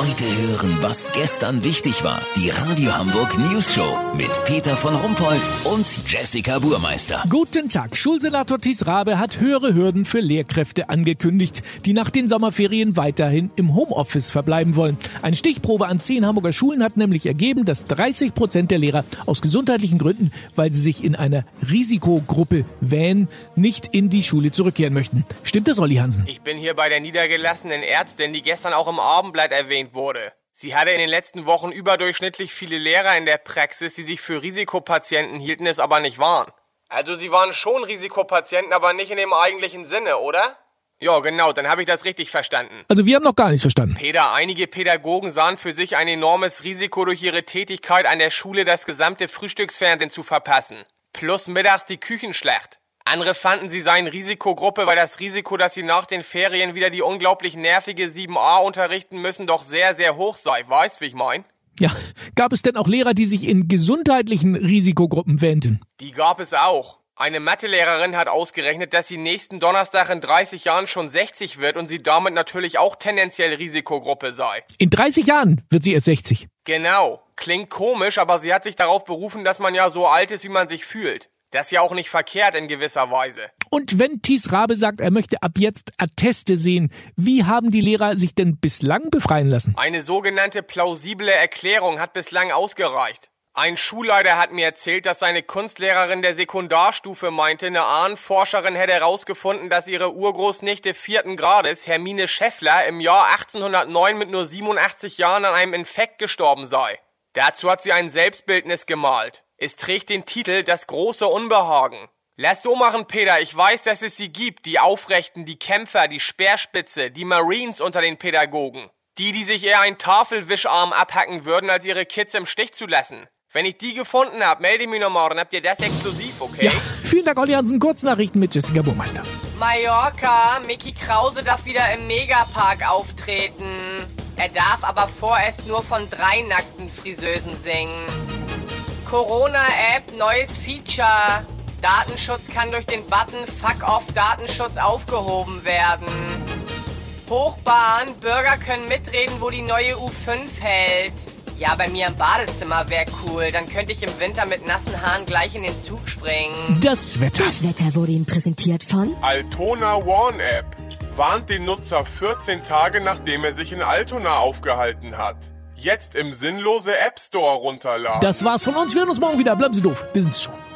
Heute hören, was gestern wichtig war. Die Radio Hamburg News Show mit Peter von Rumpold und Jessica Burmeister. Guten Tag. Schulsenator Thies Rabe hat höhere Hürden für Lehrkräfte angekündigt, die nach den Sommerferien weiterhin im Homeoffice verbleiben wollen. Eine Stichprobe an zehn Hamburger Schulen hat nämlich ergeben, dass 30 Prozent der Lehrer aus gesundheitlichen Gründen, weil sie sich in einer Risikogruppe wähnen, nicht in die Schule zurückkehren möchten. Stimmt das, Olli Hansen? Ich bin hier bei der niedergelassenen Ärztin, die gestern auch im Abendblatt erwähnt wurde. Sie hatte in den letzten Wochen überdurchschnittlich viele Lehrer in der Praxis, die sich für Risikopatienten hielten, es aber nicht waren. Also sie waren schon Risikopatienten, aber nicht in dem eigentlichen Sinne, oder? Ja, genau, dann habe ich das richtig verstanden. Also wir haben noch gar nichts verstanden. Peter, einige Pädagogen sahen für sich ein enormes Risiko durch ihre Tätigkeit an der Schule das gesamte Frühstücksfernsehen zu verpassen. Plus mittags die Küchenschlacht. Andere fanden, sie seien Risikogruppe, weil das Risiko, dass sie nach den Ferien wieder die unglaublich nervige 7a unterrichten müssen, doch sehr, sehr hoch sei. Weißt, wie ich mein? Ja, gab es denn auch Lehrer, die sich in gesundheitlichen Risikogruppen wähnten? Die gab es auch. Eine Mathelehrerin hat ausgerechnet, dass sie nächsten Donnerstag in 30 Jahren schon 60 wird und sie damit natürlich auch tendenziell Risikogruppe sei. In 30 Jahren wird sie erst 60. Genau. Klingt komisch, aber sie hat sich darauf berufen, dass man ja so alt ist, wie man sich fühlt. Das ist ja auch nicht verkehrt in gewisser Weise. Und wenn Thies Rabe sagt, er möchte ab jetzt Atteste sehen, wie haben die Lehrer sich denn bislang befreien lassen? Eine sogenannte plausible Erklärung hat bislang ausgereicht. Ein Schulleiter hat mir erzählt, dass seine Kunstlehrerin der Sekundarstufe meinte, eine Ahnenforscherin hätte herausgefunden, dass ihre Urgroßnichte vierten Grades, Hermine Scheffler, im Jahr 1809 mit nur 87 Jahren an einem Infekt gestorben sei. Dazu hat sie ein Selbstbildnis gemalt. Es trägt den Titel Das große Unbehagen. Lass so machen, Peter. Ich weiß, dass es sie gibt. Die Aufrechten, die Kämpfer, die Speerspitze, die Marines unter den Pädagogen. Die, die sich eher einen Tafelwischarm abhacken würden, als ihre Kids im Stich zu lassen. Wenn ich die gefunden hab, melde mich noch morgen. Habt ihr das exklusiv, okay? Ja, vielen Dank, Olli Hansen. Kurznachrichten mit Jessica Burmeister. Mallorca. Mickey Krause darf wieder im Megapark auftreten. Er darf aber vorerst nur von drei nackten Friseusen singen. Corona-App, neues Feature. Datenschutz kann durch den Button Fuck off Datenschutz aufgehoben werden. Hochbahn, Bürger können mitreden, wo die neue U5 hält. Ja, bei mir im Badezimmer wäre cool. Dann könnte ich im Winter mit nassen Haaren gleich in den Zug springen. Das Wetter. Das Wetter wurde Ihnen präsentiert von Altona Warn App warnt den Nutzer 14 Tage nachdem er sich in Altona aufgehalten hat. Jetzt im sinnlose App Store runterladen. Das war's von uns. Wir hören uns morgen wieder. Bleiben Sie doof. Wir sind's schon.